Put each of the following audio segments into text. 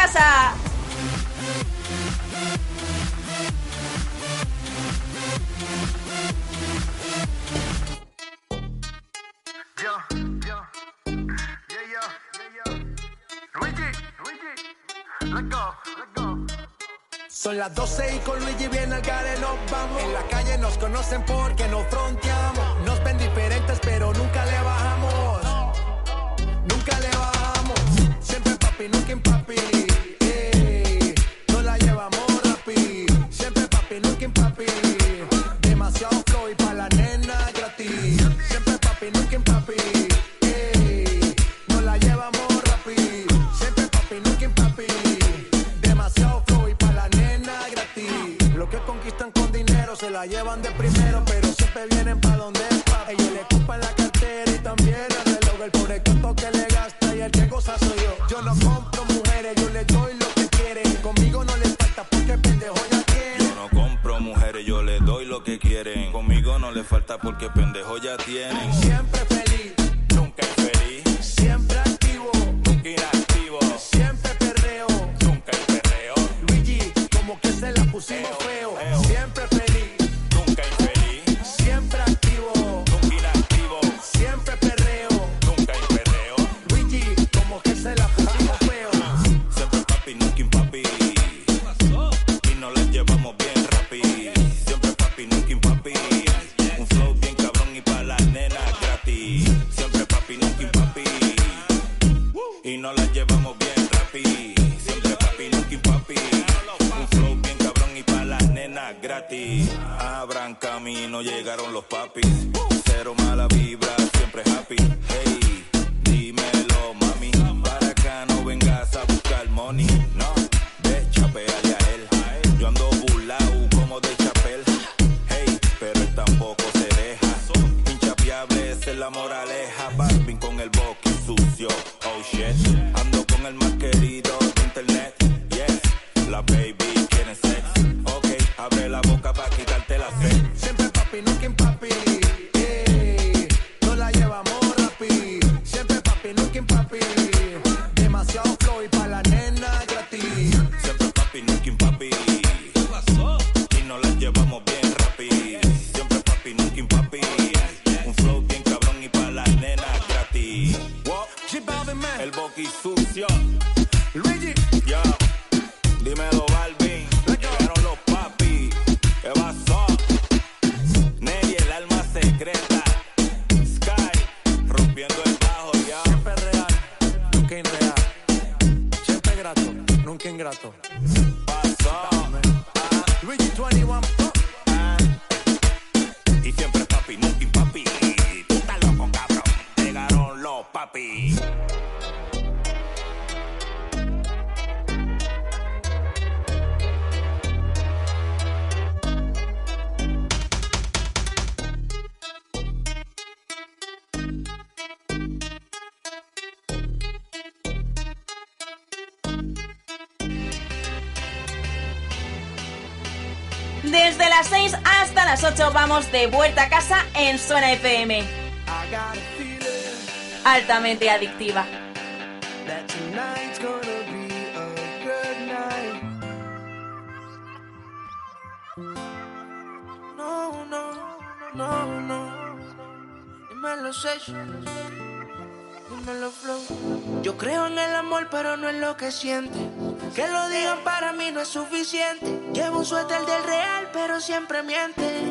casa. Son las 12 y con Luigi bien al gare nos vamos. En la calle nos conocen porque nos fronteamos. Nos ven diferentes, gratis. Abran camino, llegaron los papis. Cero mala vibra, siempre happy. de vuelta a casa en Zona FM. Altamente adictiva. Yo creo en el amor, pero no en lo que siente. Que lo digan para mí no es suficiente. Llevo un suéter del real, pero siempre miente.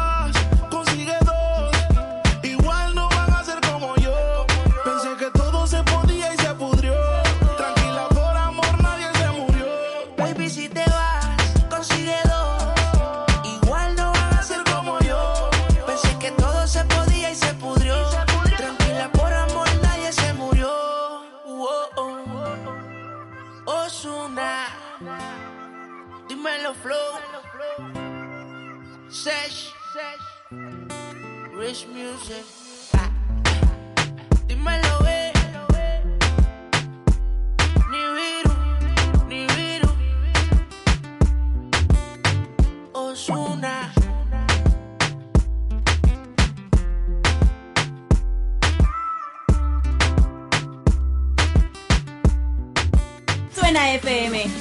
dímelo flow. Sesh, Rich Music. Dímelo, eh. Ni viru, ni. Suena FM.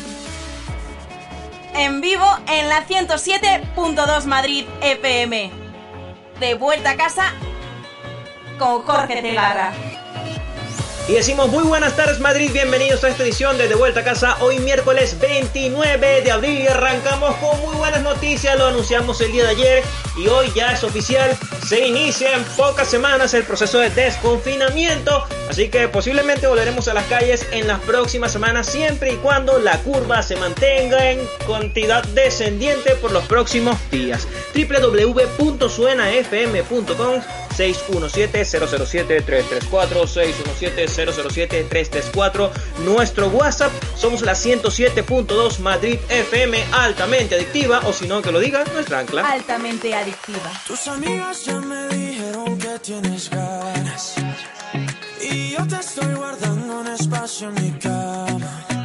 En vivo en la 107.2 Madrid FM. De vuelta a casa con Jorge Tegarra. Y decimos muy buenas tardes Madrid, bienvenidos a esta edición de De Vuelta a Casa, hoy miércoles 29 de abril y arrancamos con noticias, lo anunciamos el día de ayer y hoy ya es oficial, se inicia en pocas semanas el proceso de desconfinamiento, así que posiblemente volveremos a las calles en las próximas semanas siempre y cuando la curva se mantenga en cantidad descendiente por los próximos días. www.suenafm.com 617-007-334 617-007-334 Nuestro WhatsApp somos la 107.2 Madrid FM altamente adictiva o si no que lo diga nuestra ancla Altamente adictiva. Tus amigas ya me dijeron que tienes ganas. Y yo te estoy guardando un espacio en mi cama.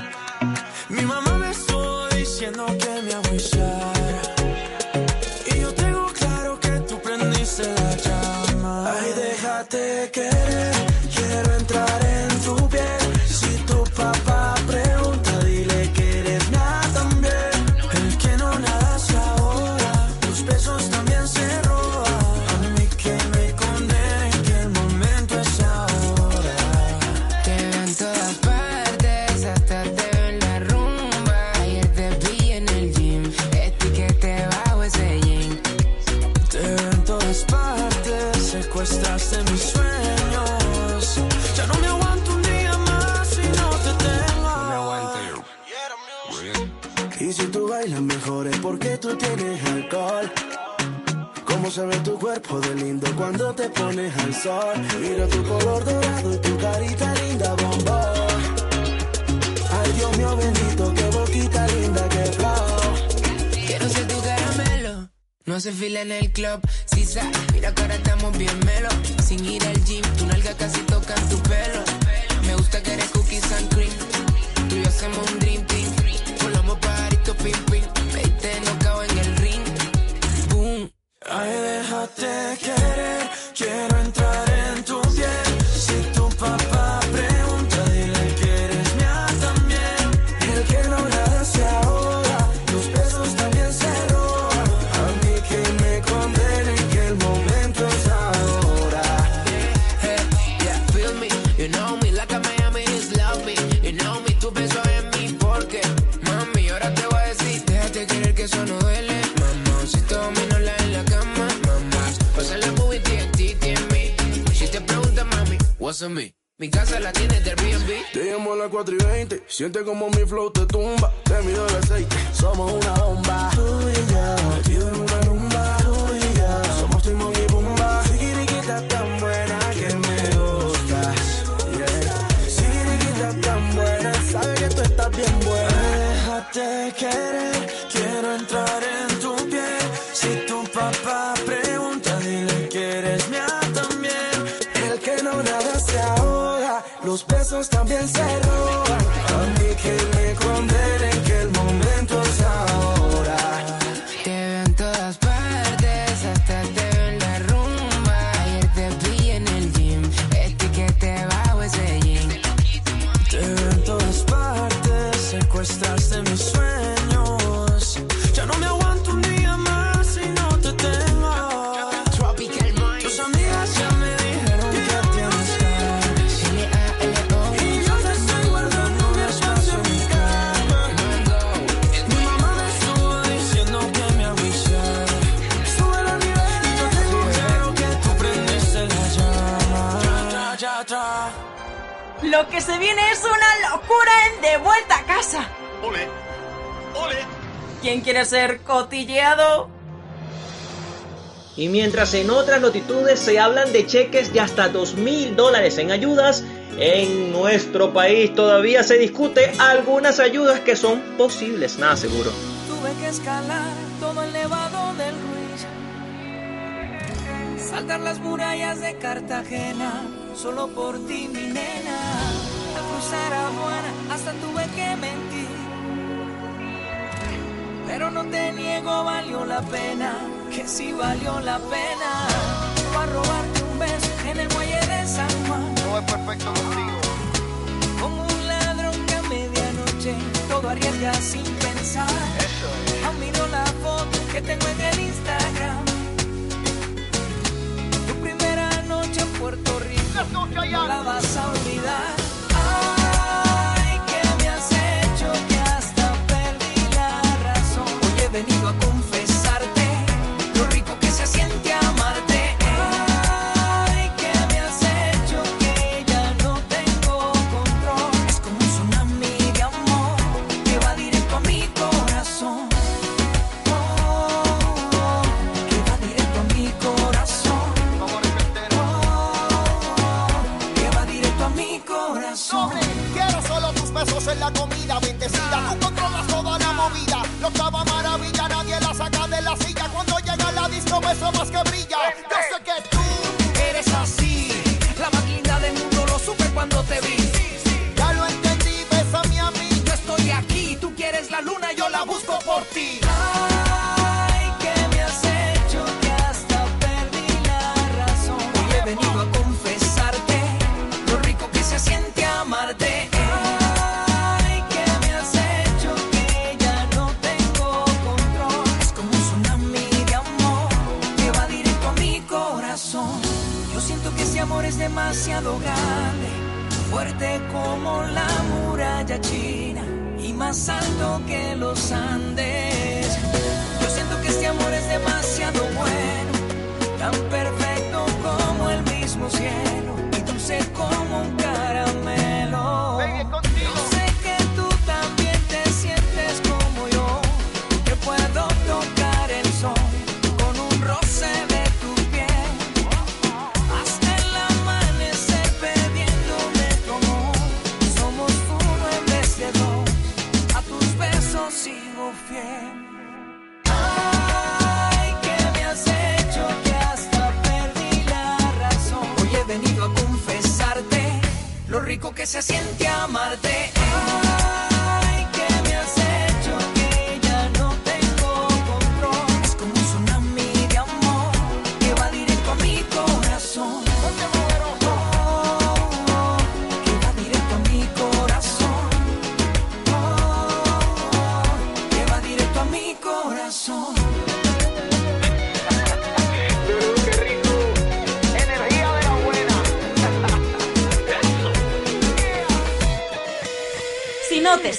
Tienes alcohol. Cómo se ve tu cuerpo de lindo cuando te pones al sol. Mira tu color dorado y tu carita linda, bombón. Ay, Dios mío bendito, qué boquita linda, qué flow. Quiero ser tu caramelo. No hace fila en el club, si sa, mira que ahora estamos bien melo. Sin ir al gym, tu nalga casi toca tu pelo. Lo que se viene es una locura en De Vuelta a Casa. ¡Ole! ¡Ole! ¿Quién quiere ser cotilleado? Y mientras en otras notitudes se hablan de cheques de hasta 2 mil dólares en ayudas, en nuestro país todavía se discute algunas ayudas que son posibles, nada seguro. Tuve que escalar todo el nevado del Ruiz. Saltar las murallas de Cartagena, solo por ti, mi nena. Al cruzar aduana, hasta tuve que mentir. Pero no te niego, valió la pena, que sí valió la pena. Para robarte un beso en el muelle de San Juan. Todo es perfecto contigo. Como un ladrón que a medianoche todo arriesga sin pensar. Eso es. Aún miro la foto que tengo en el Instagram. Tu primera noche en Puerto Rico no la vas a olvidar.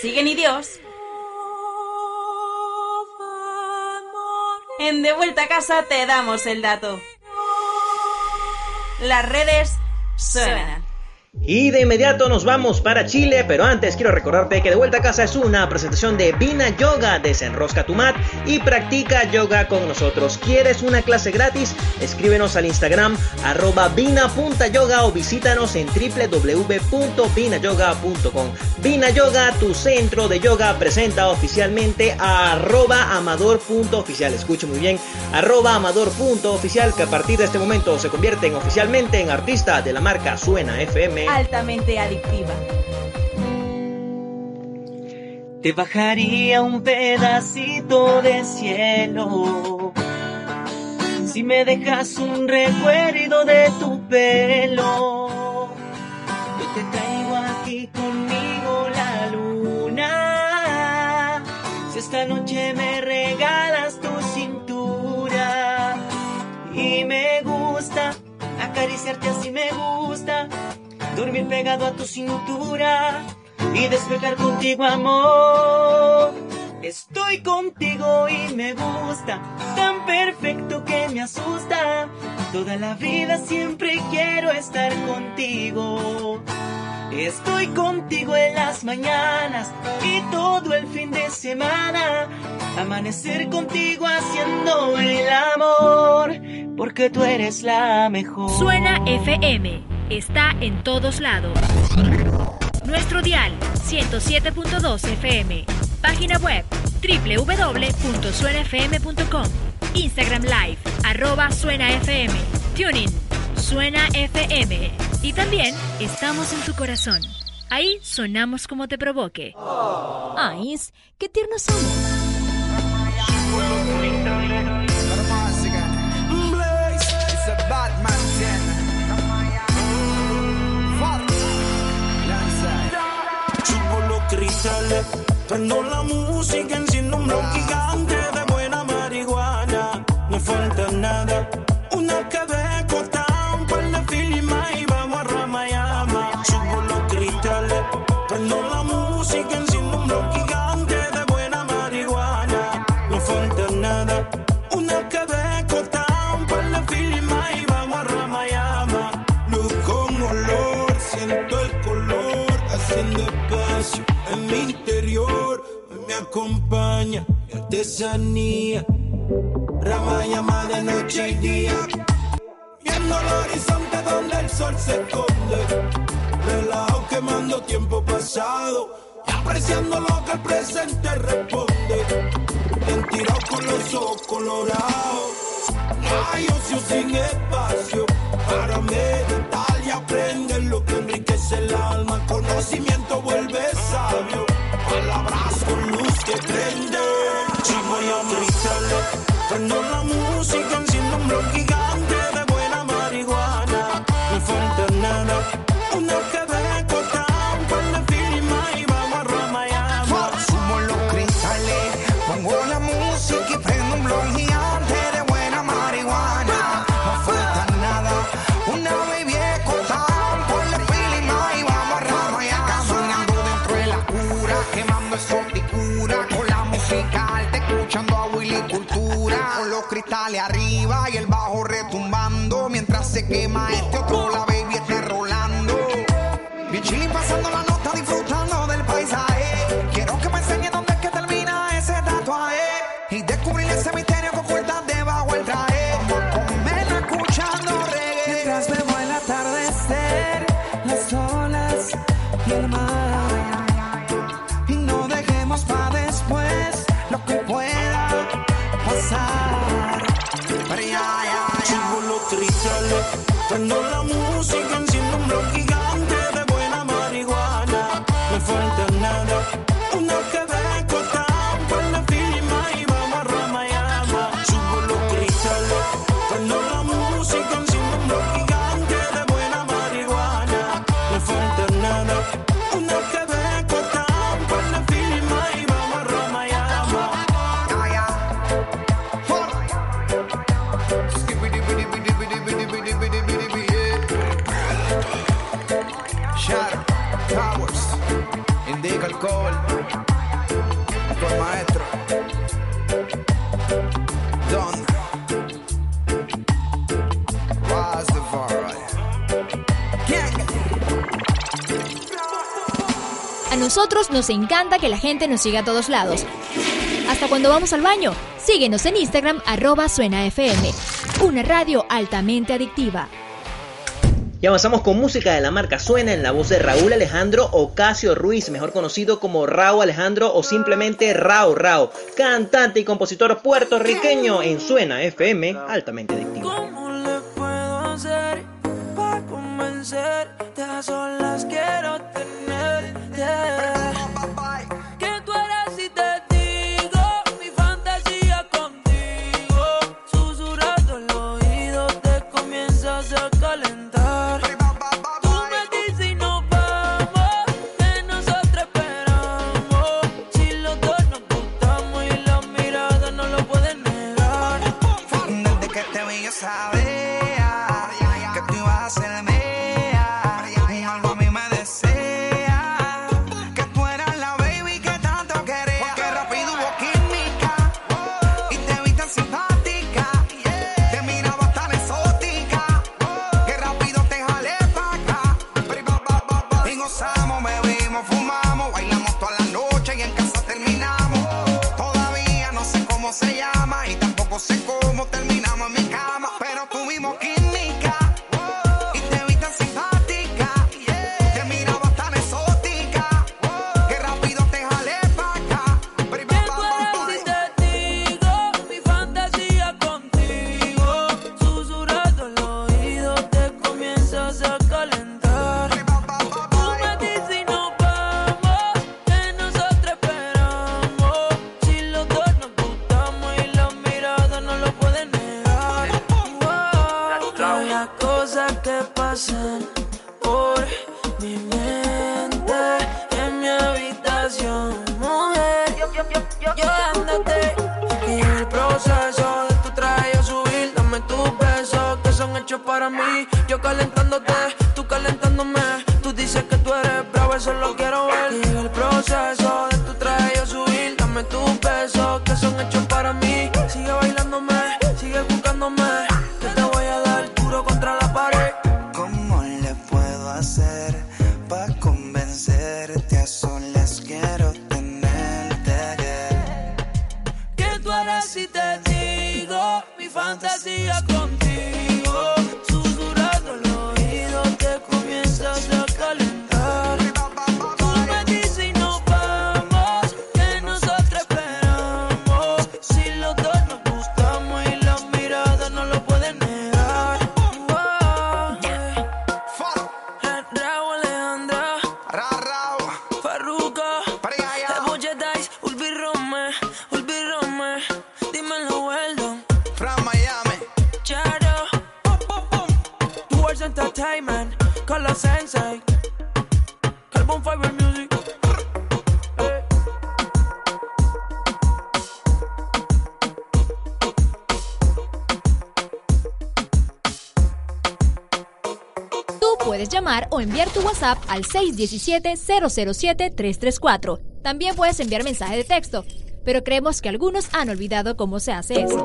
Sigue ni Dios, en De Vuelta a Casa te damos el dato. Las redes suenan. Y de inmediato nos vamos para Chile, pero antes quiero recordarte que De Vuelta a Casa es una presentación de Vina Yoga. Desenrosca tu mat y practica yoga con nosotros. ¿Quieres una clase gratis? Escríbenos al Instagram arroba vina.yoga o visítanos en www.vinayoga.com. Vina Yoga, tu centro de yoga, presenta oficialmente a arroba amador.oficial. Escuche muy bien, arroba amador.oficial que a partir de este momento se convierten oficialmente en artista de la marca Suena FM. Altamente adictiva. Te bajaría un pedacito de cielo si me dejas un recuerdo de tu pelo. Yo te traigo aquí conmigo la luna. Si esta noche me regalas tu cintura y me gusta acariciarte así me gusta dormir pegado a tu cintura y despegar contigo amor. Estoy contigo y me gusta, tan perfecto que me asusta. Toda la vida siempre quiero estar contigo. Estoy contigo en las mañanas y todo el fin de semana. Amanecer contigo haciendo el amor, porque tú eres la mejor. Suena FM. Está en todos lados. Nuestro dial 107.2 FM. Página web www.suenafm.com. Instagram Live, arroba Suena FM. Tuning, Suena FM. Y también estamos en tu corazón. Ahí sonamos como te provoque. Ay, qué tiernos somos. Cristales, prendo la música, enciendo un blog gigante artesanía, Ramayama de noche y día. Viendo el horizonte donde el sol se esconde, relajo quemando tiempo pasado apreciando lo que el presente responde. Bien tirado con los ojos colorados. No hay ocio sin espacio para meditar y aprender lo que enriquece el alma. Conocimiento vuelve sabio. Palabras con luz que prende. Chivo y cristales. Prendo la música, enciendo un blog cristales arriba y el bajo retumbando. Mientras se quema este otro, la baby está rolando. Bien chilling pasando la nota, nosotros nos encanta que la gente nos siga a todos lados. Hasta cuando vamos al baño, síguenos en Instagram arroba Suena FM, una radio altamente adictiva. Y avanzamos con música de la marca Suena en la voz de Raúl Alejandro Ocasio Ruiz, mejor conocido como Raúl Alejandro o simplemente Rao Rao, cantante y compositor puertorriqueño en Suena FM, altamente adictivo. ¿Cómo le puedo hacer para convencerte? A solas quiero My. al 617-007-334. También puedes enviar mensaje de texto, pero creemos que algunos han olvidado cómo se hace eso.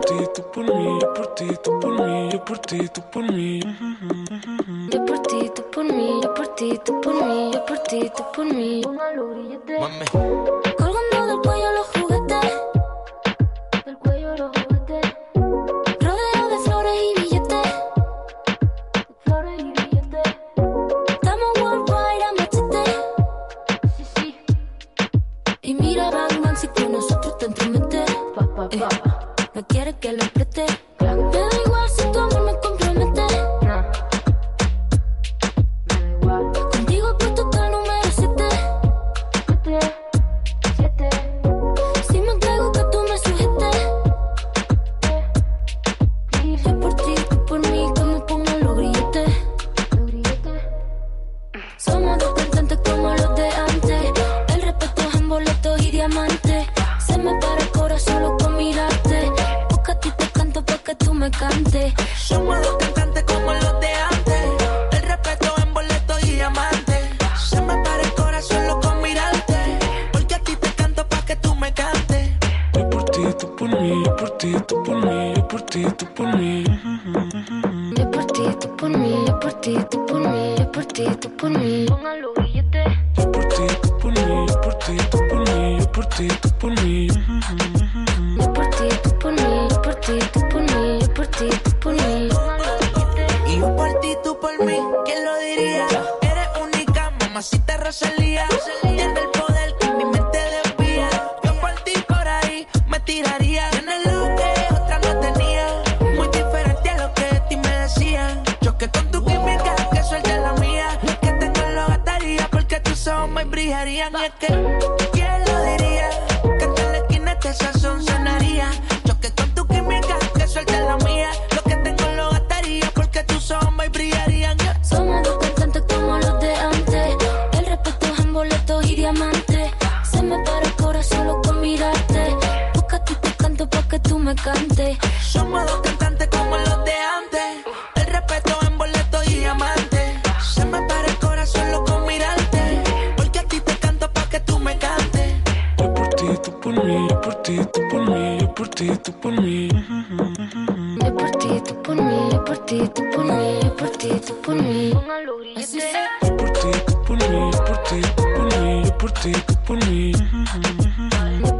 ti, tú por mí, por ti, tú por mí. Por ti, por mí, por ti, por mí, por ti, por mí.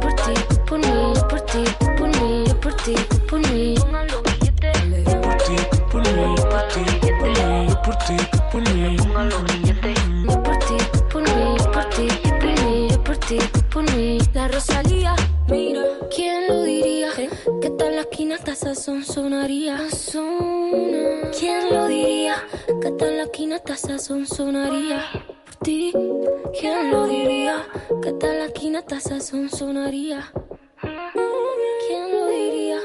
Sentada en la esquina esta son sonaría. Por ti, ¿quién lo diría? Que hasta la esquina esta son sonaría. ¿Quién lo diría?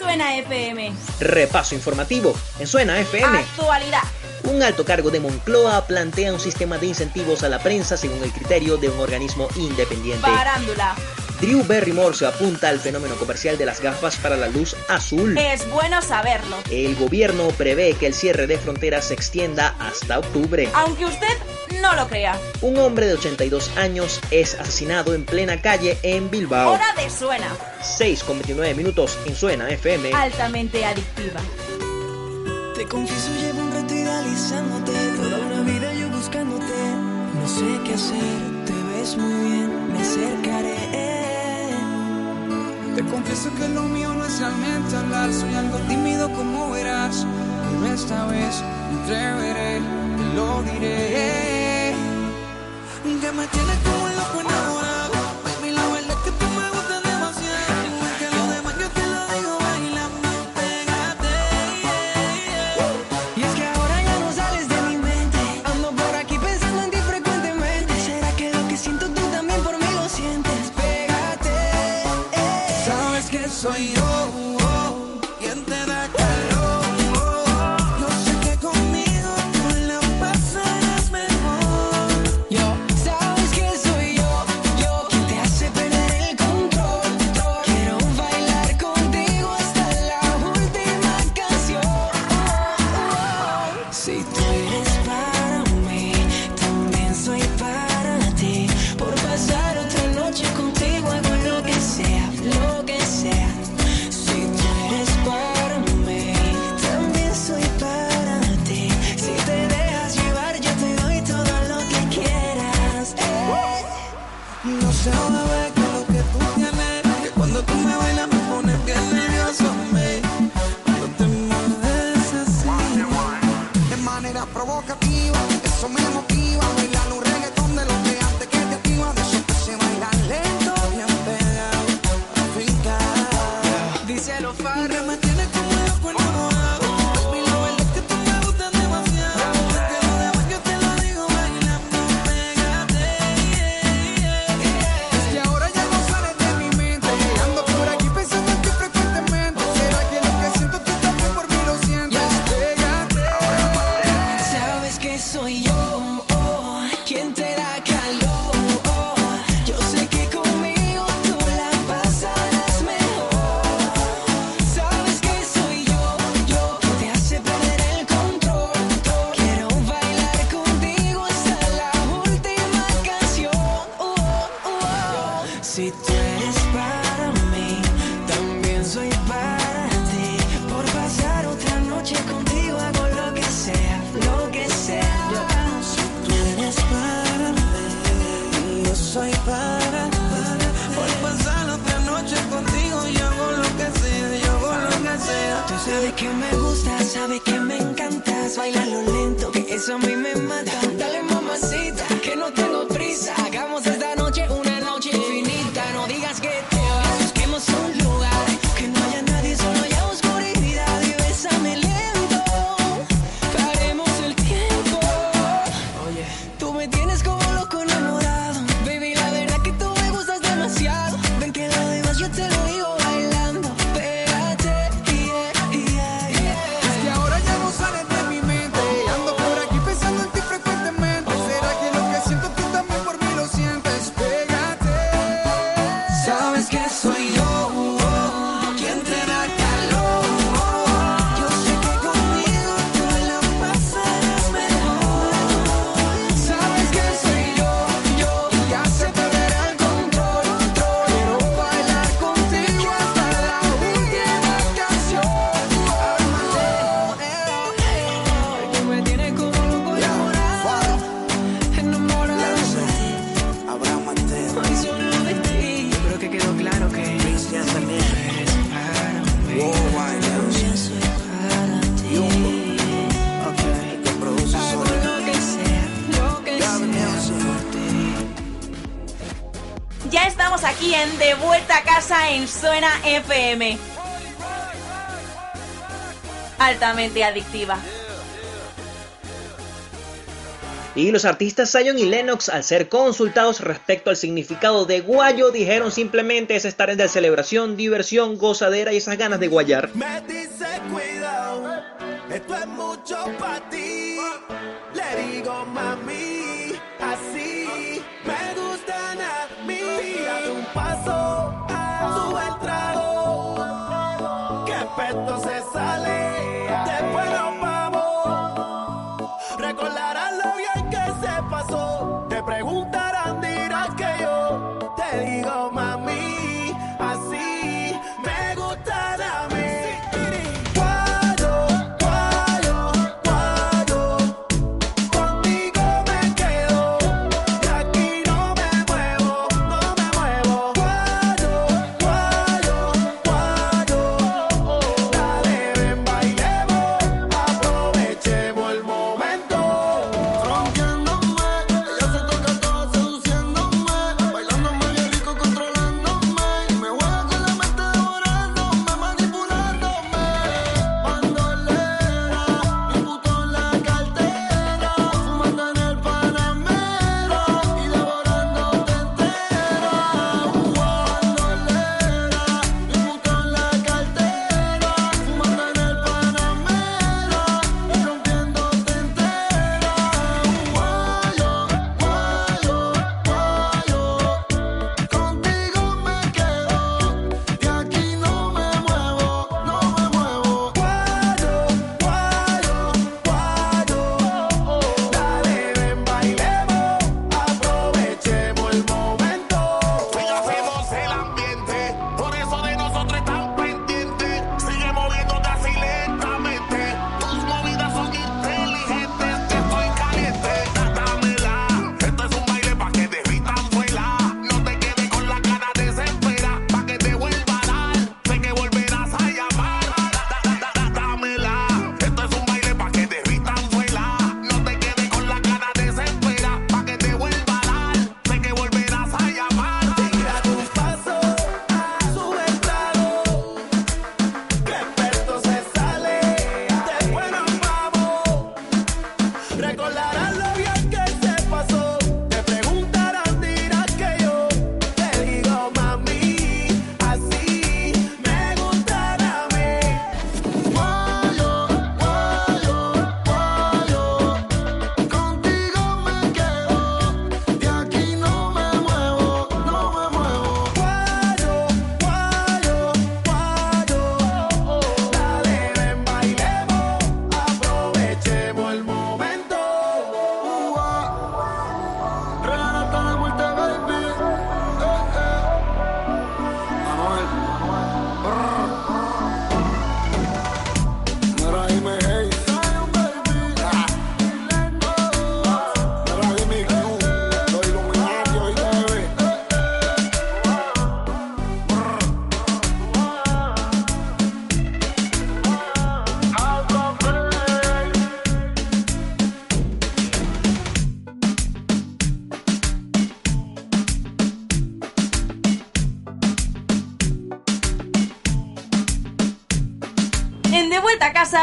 Suena FM. Repaso informativo en Suena FM. Actualidad. Un alto cargo de Moncloa plantea un sistema de incentivos a la prensa según el criterio de un organismo independiente. Parándula. Drew Barrymore se apunta al fenómeno comercial de las gafas para la luz azul. Es bueno saberlo. El gobierno prevé que el cierre de fronteras se extienda hasta octubre. Aunque usted no lo crea. Un hombre de 82 años es asesinado en plena calle en Bilbao. Hora de Suena. 6,29 minutos en Suena FM. Altamente adictiva. Te confieso, llevo un rato idealizándote. Toda una vida yo buscándote. No sé qué hacer, te ves muy bien Confieso que lo mío no es realmente hablar, soy algo tímido como verás. Pero esta vez me atreveré, te lo diré. Que me tiene soy yo. que me gusta, sabe que me encantas, baila lo lento, que eso a mí me mata. FM. Altamente adictiva. Y los artistas Zion y Lennox, al ser consultados respecto al significado de guayo, dijeron simplemente es estar en de celebración, diversión, gozadera y esas ganas de guayar. Me dice cuidado, esto es mucho para ti. Le digo mami,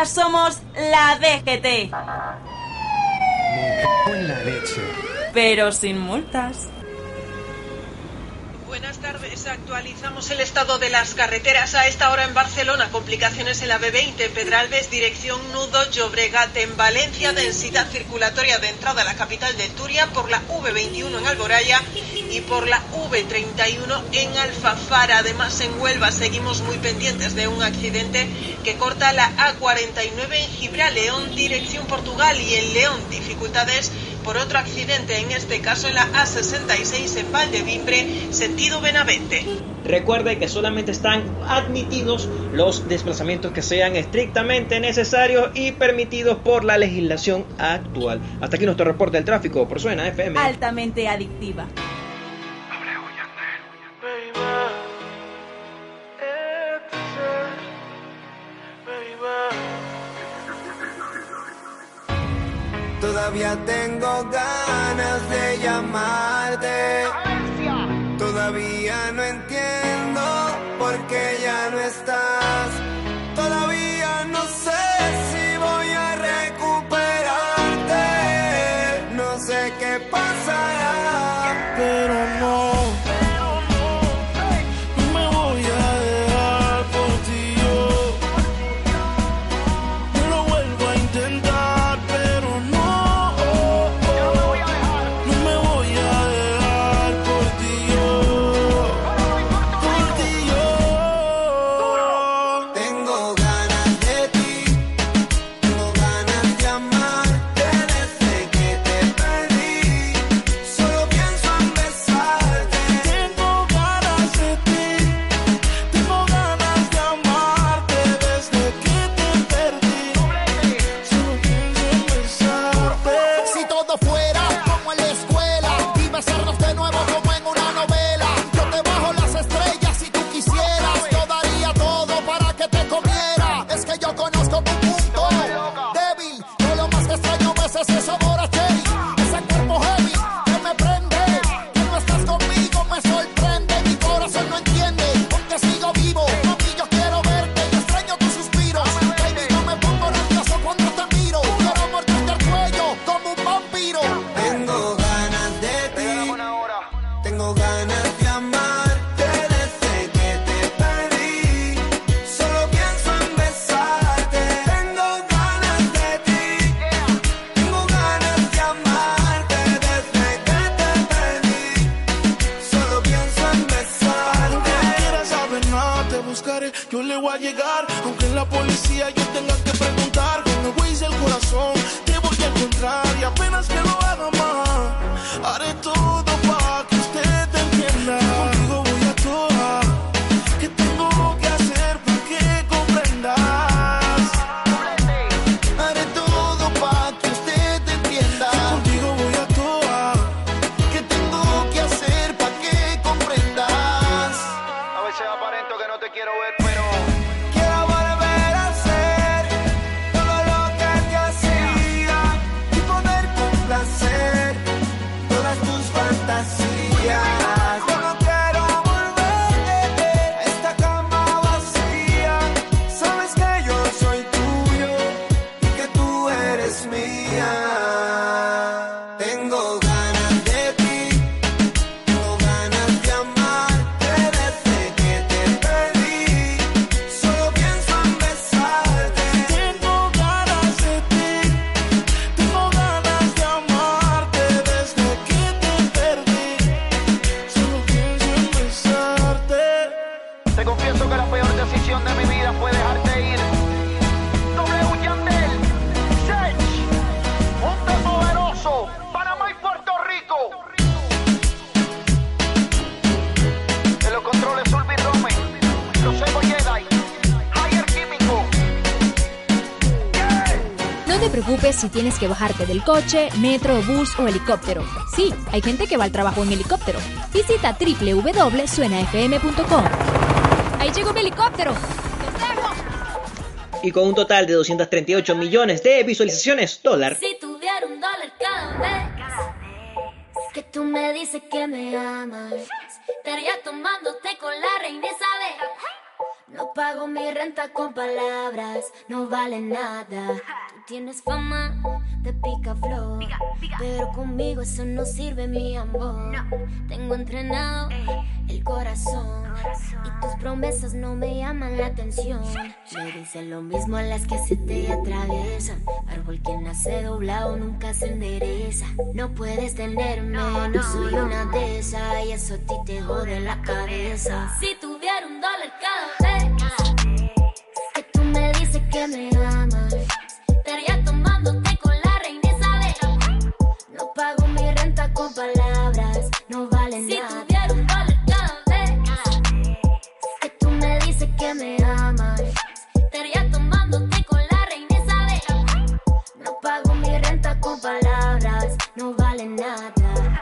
Somos la DGT. en la leche. Pero sin multas. Buenas tardes. Actualizamos el estado de las carreteras a esta hora en Barcelona. Complicaciones en la B20, Pedralbes, dirección Nudo, Llobregat en Valencia. Densidad circulatoria de entrada a la capital de Turia por la V21 en Alboraya y por la V31 en Alfafara. Además, en Huelva seguimos muy pendientes de un accidente que corta la A49 en Gibraleón, dirección Portugal y en León. Dificultades por otro accidente, en este caso en la A66 en Valdevimbre, sentido Benavente. Recuerde que solamente están admitidos los desplazamientos que sean estrictamente necesarios y permitidos por la legislación actual. Hasta aquí nuestro reporte del tráfico por Suena FM. Altamente adictiva. Todavía tengo ganas de llamarte. Todavía no entiendo por qué ya no estás. si tienes que bajarte del coche, metro, bus o helicóptero. Sí, hay gente que va al trabajo en helicóptero. Visita www.suenafm.com. Ahí llegó un helicóptero. Y con un total de 238 millones de visualizaciones, dólar. Si tuviera un dólar cada vez, que tú me dices que me amas, estaría tomándote con la reina Isabel. No pago mi renta con palabras, no vale nada tienes fama de pica flor. Pero conmigo eso no sirve, mi amor. No. Tengo entrenado eh. el corazón, Y tus promesas no me llaman la atención. Me dicen lo mismo a las que se te atraviesan. Árbol que nace doblado nunca se endereza. No puedes tenerme, no, soy una de esas. Y eso a ti te jode la cabeza. Si tuviera un dólar cada vez que tú me dices que me amas.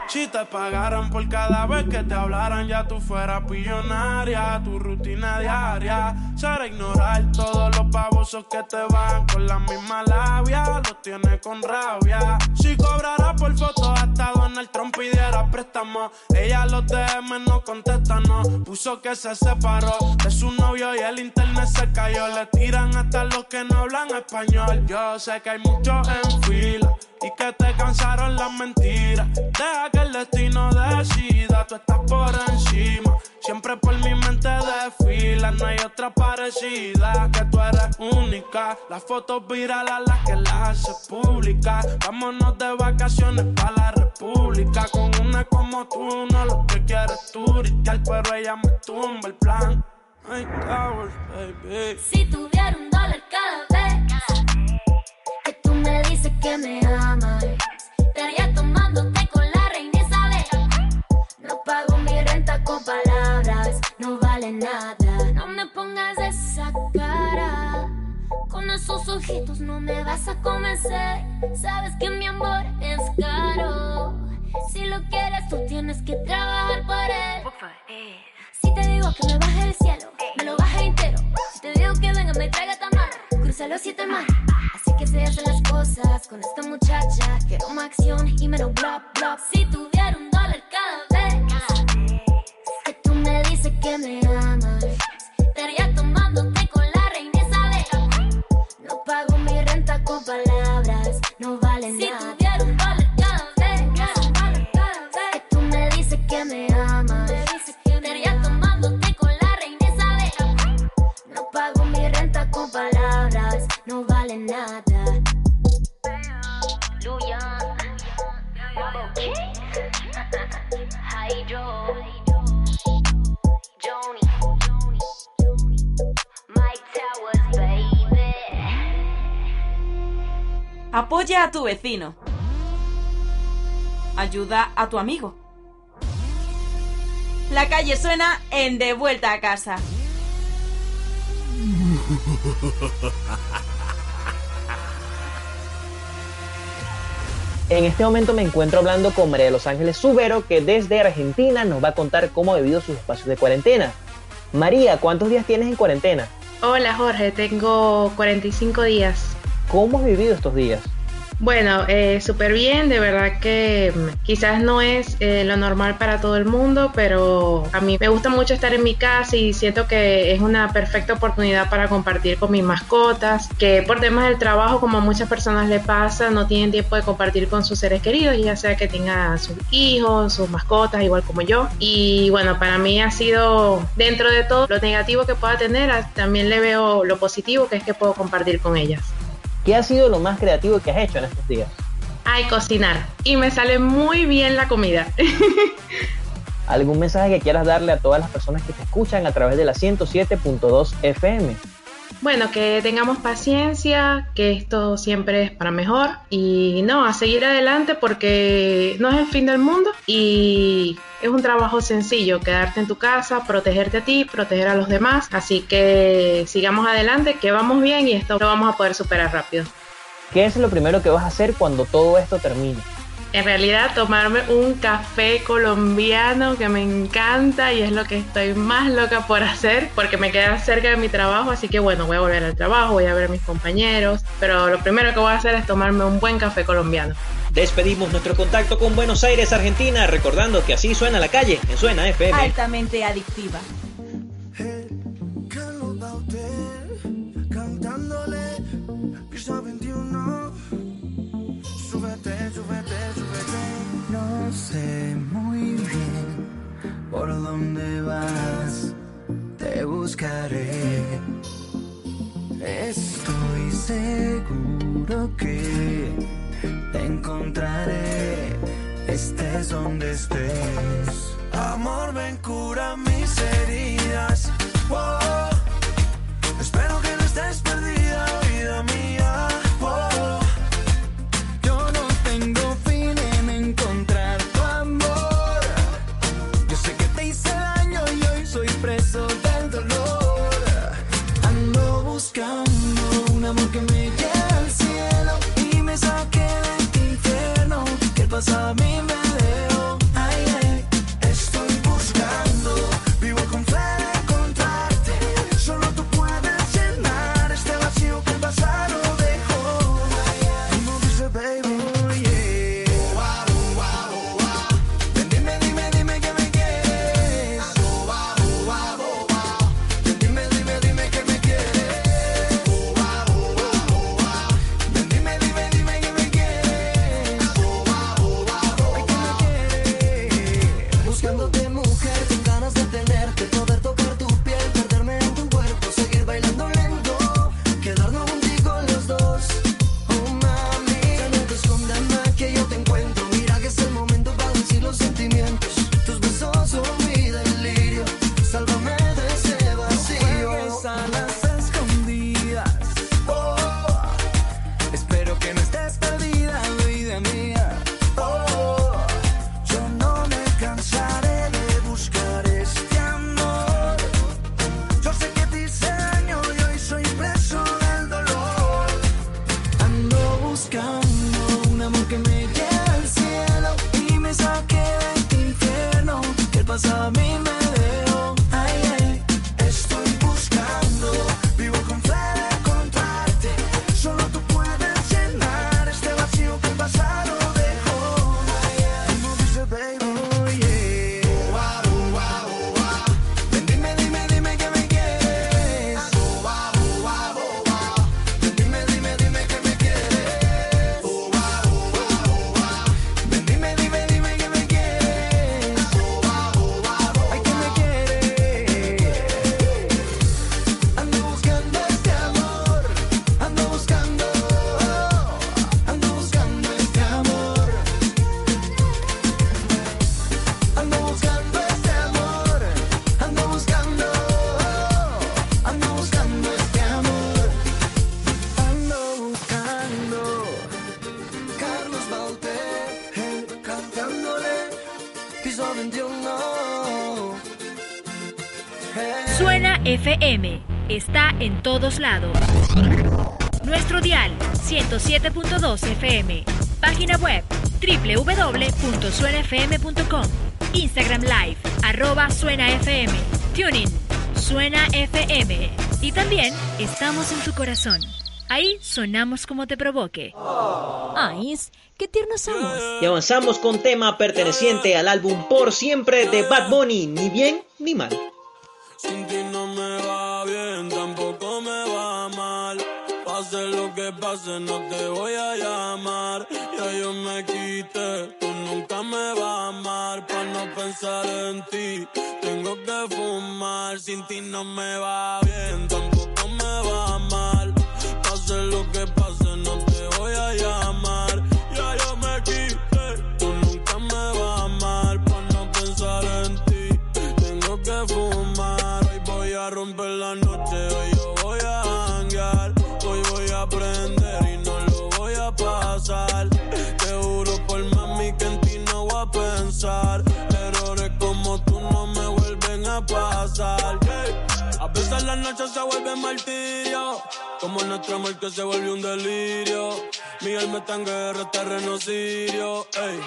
Si te pagaran por cada vez que te hablaran, ya tú fueras pillonaria, tu rutina diaria. Será ignorar todos los babosos que te van con la misma labia. Los tiene con rabia. Si cobrara por fotos hasta Donald Trump pidiera préstamo. Ella los DM no contesta, no. Puso que se separó de su novio y el internet se cayó. Le tiran hasta los que no hablan español. Yo sé que hay muchos en fila y que te cansaron las mentiras. Deja que el destino decida, tú estás por encima. Siempre por mi mente desfila, no hay otra que tú eres única. Las fotos virales las que las hace pública. Vámonos de vacaciones para la república. Con una como tú, no lo que quieres turistear, pero ella me tumba el plan. Ay, towers, baby. Si tuviera un dólar cada vez que tú me dices que me amas, estaría tomándote con la reina Isabel. No pago mi renta con palabras, no vale nada. Con esos ojitos no me vas a convencer. Sabes que mi amor es caro. Si lo quieres, tú tienes que trabajar por él. Si te digo que me baje del cielo, me lo baje entero. Si te digo que venga, me traiga tamar, cruza los siete mares. Así que se hacen las cosas con esta muchacha. Quiero más acción y menos bla bla. Si tuviera un dólar cada vez que tú me dices que me amas, estaría tomándote renta con Apoya a tu vecino. Ayuda a tu amigo. La calle suena en De vuelta a casa. En este momento me encuentro hablando con María de Los Ángeles Subero, que desde Argentina nos va a contar cómo ha vivido sus espacios de cuarentena. María, ¿cuántos días tienes en cuarentena? Hola Jorge, tengo 45 días. ¿Cómo has vivido estos días? Bueno, eh, súper bien, de verdad que mm, quizás no es eh, lo normal para todo el mundo, pero a mí me gusta mucho estar en mi casa y siento que es una perfecta oportunidad para compartir con mis mascotas, que por temas del trabajo, como a muchas personas le pasa, no tienen tiempo de compartir con sus seres queridos, ya sea que tengan sus hijos, sus mascotas, igual como yo. Y bueno, para mí ha sido, dentro de todo lo negativo que pueda tener, a- también le veo lo positivo, que es que puedo compartir con ellas. ¿Qué ha sido lo más creativo que has hecho en estos días? Ay, cocinar. Y me sale muy bien la comida. ¿Algún mensaje que quieras darle a todas las personas que te escuchan a través de la 107.2 FM? Bueno, que tengamos paciencia, que esto siempre es para mejor y no, a seguir adelante porque no es el fin del mundo y es un trabajo sencillo, quedarte en tu casa, protegerte a ti, proteger a los demás, así que sigamos adelante, que vamos bien y esto lo vamos a poder superar rápido. ¿Qué es lo primero que vas a hacer cuando todo esto termine? En realidad tomarme un café colombiano que me encanta y es lo que estoy más loca por hacer porque me queda cerca de mi trabajo, así que bueno, voy a volver al trabajo, voy a ver a mis compañeros, pero lo primero que voy a hacer es tomarme un buen café colombiano. Despedimos nuestro contacto con Buenos Aires, Argentina, recordando que así suena la calle en Suena FM. Altamente adictiva. Por dónde vas, te buscaré. Estoy seguro que te encontraré, estés donde estés. Amor, ven, cura mis heridas. Wow. Espero que no estés perdida, vida mía. Todos lados. Nuestro dial 107.2 FM. Página web www.suenafm.com. Instagram Live, arroba Suena FM. Tuning, Suena FM. Y también estamos en tu corazón. Ahí sonamos como te provoque. Ay, qué tiernos somos. Y avanzamos con tema perteneciente al álbum Por Siempre de Bad Bunny, ni bien ni mal. Sin ti no Pase no te voy a llamar. Ya yo me quité, tú nunca me vas a amar. Pa' no pensar en ti, tengo que fumar. Sin ti no me va bien, veces las noches se vuelven martirio. Como nuestro amor que se vuelve un delirio. Mi alma está en guerra, terreno sirio. Ey.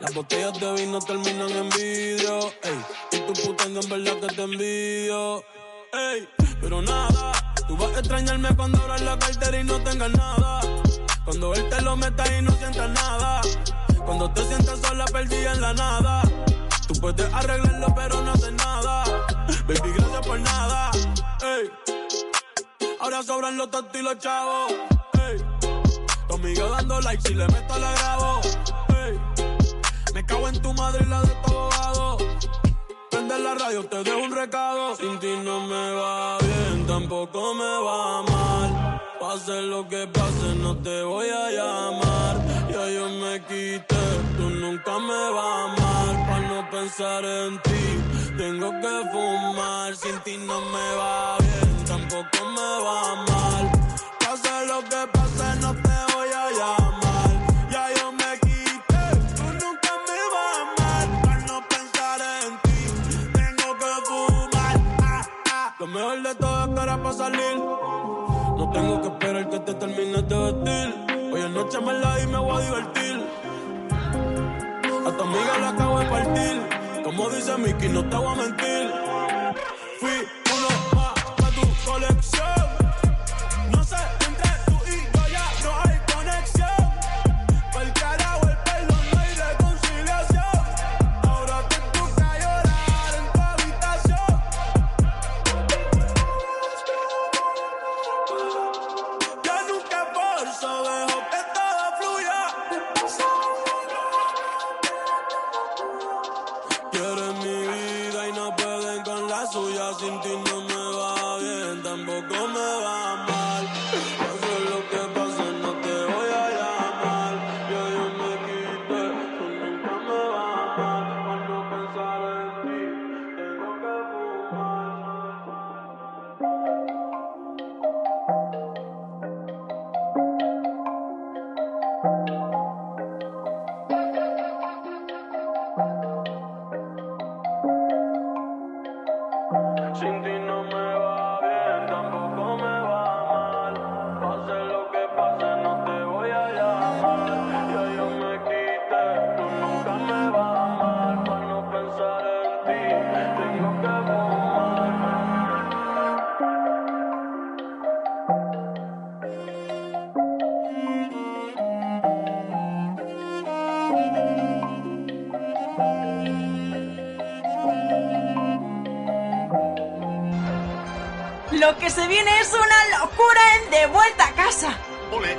Las botellas de vino terminan en vidrio. Ey. Y tu puta en verdad que te envidio. Ey. Pero nada, tú vas a extrañarme cuando abras la cartera y no tengas nada. Cuando él te lo meta y no sientas nada. Cuando te sientas sola, perdida en la nada. Tú puedes arreglarlo, pero no haces nada. Baby, gracias por nada. Ey. Ahora sobran los tontos y los chavos. Ey. Tu amiga dando like, si le meto la grabo. Ey. Me cago en tu madre y la de tu abogado. Prende la radio, te dejo un recado. Sin ti no me va bien, tampoco me va mal. Pase lo que pase, no te voy a llamar. Ya yo me quité, tú nunca me vas a amar. Para no pensar en ti, tengo que fumar. Sin ti no me va bien, tampoco me va mal. Pase lo que pase, no te voy a llamar. Ya yo me quité, tú nunca me vas a amar. Para no pensar en ti, tengo que fumar. Ah, ah. Lo mejor de todo es que para salir. No tengo que esperar que te termines de vestir. Hoy en noche me la y me voy a divertir. A tu amiga la acabo de partir. Como dice Mickey, no te voy a mentir. Lo que se viene es una locura en De Vuelta a Casa. Ole,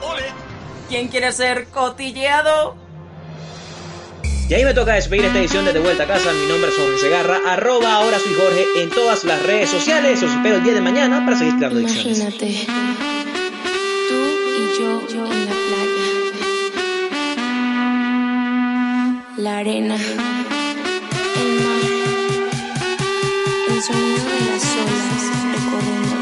ole. ¿Quién quiere ser cotilleado? Y ahí me toca despedir esta edición de De Vuelta a Casa. Mi nombre es Jorge Segarra. Arroba ahora soy Jorge en todas las redes sociales. Os espero el día de mañana para seguir creando ediciones. Imagínate, tú y yo, yo en la playa. La arena, sonido de las olas recorriendo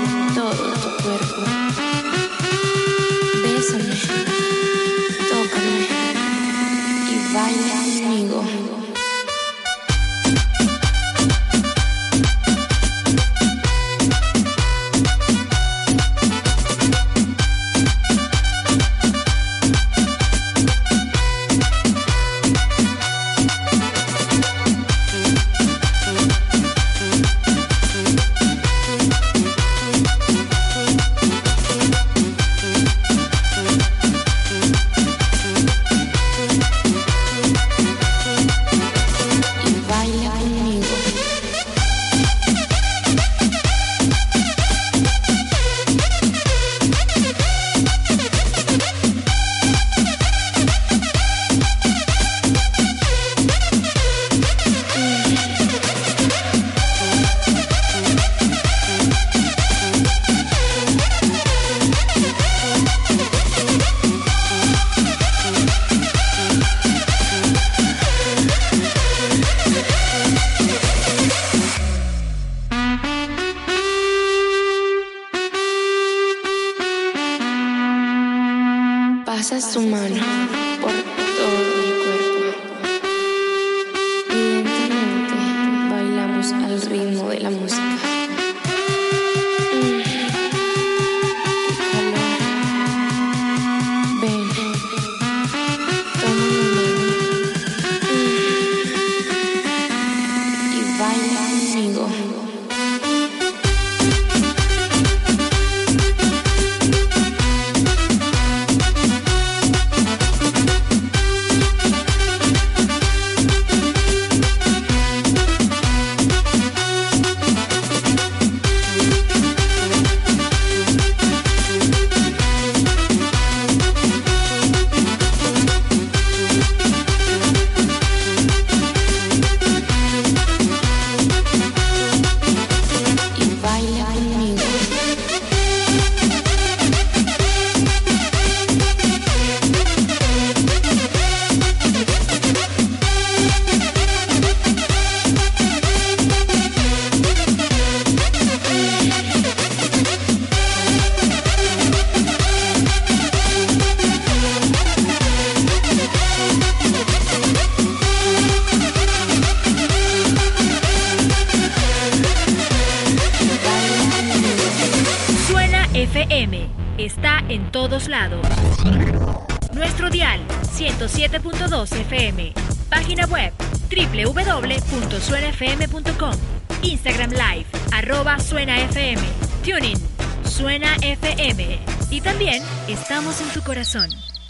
107.2 FM. Página web www.suenafm.com. Instagram Live arroba Suena FM. Tuning Suena FM. Y también estamos en tu corazón.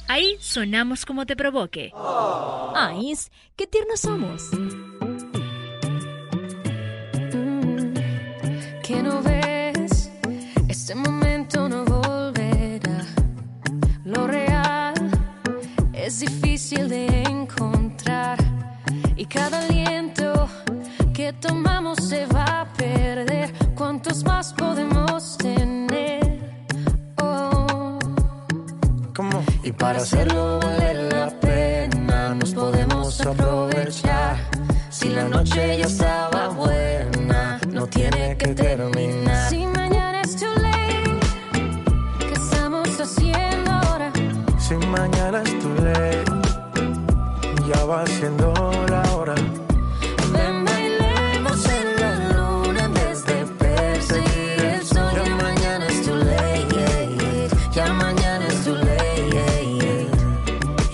Ahí sonamos como te provoque. Qué tiernos somos. Cada aliento que tomamos se va a perder. ¿Cuántos más podemos tener? Oh. Y para hacerlo vale la pena, nos podemos aprovechar. Si la noche ya estaba buena, no tiene que terminar.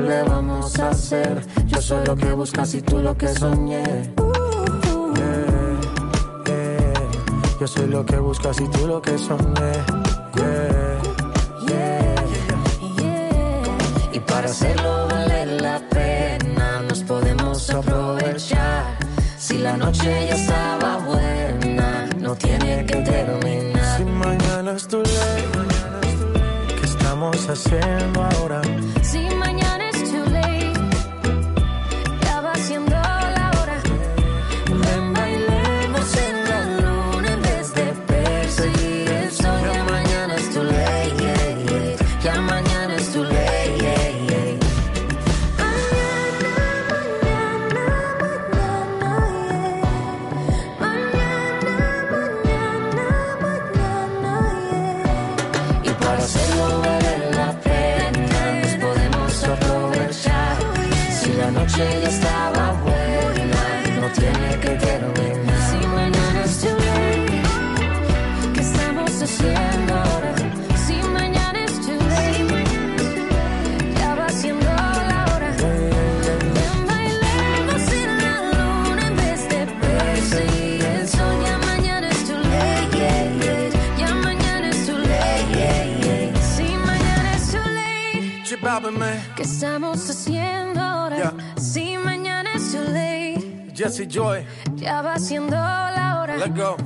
le vamos a hacer? Yo soy lo que buscas y tú lo que soñé. Yeah, yeah. Yo soy lo que buscas y tú lo que soñé. Yeah, yeah. Y para hacerlo vale la pena, nos podemos aprovechar. Si la noche ya estaba buena, no tiene que terminar. Si mañana es tu ley, ¿qué estamos haciendo ahora? Si mañana ¿qué estamos haciendo ahora? Yeah. Si mañana es too late, Jesse Joy, ya va siendo la hora. let go.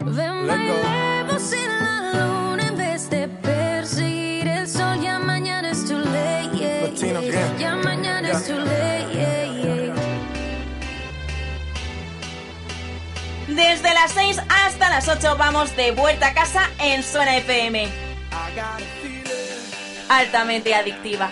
Ven, Let go. bailemos en la luna en vez de perseguir el sol. Ya mañana es too late. yeah, Latino yeah. Ya mañana Yeah. it's too late, yeah, yeah. Desde las 6 hasta las 8 vamos de vuelta a casa en Suena FM. Altamente adictiva.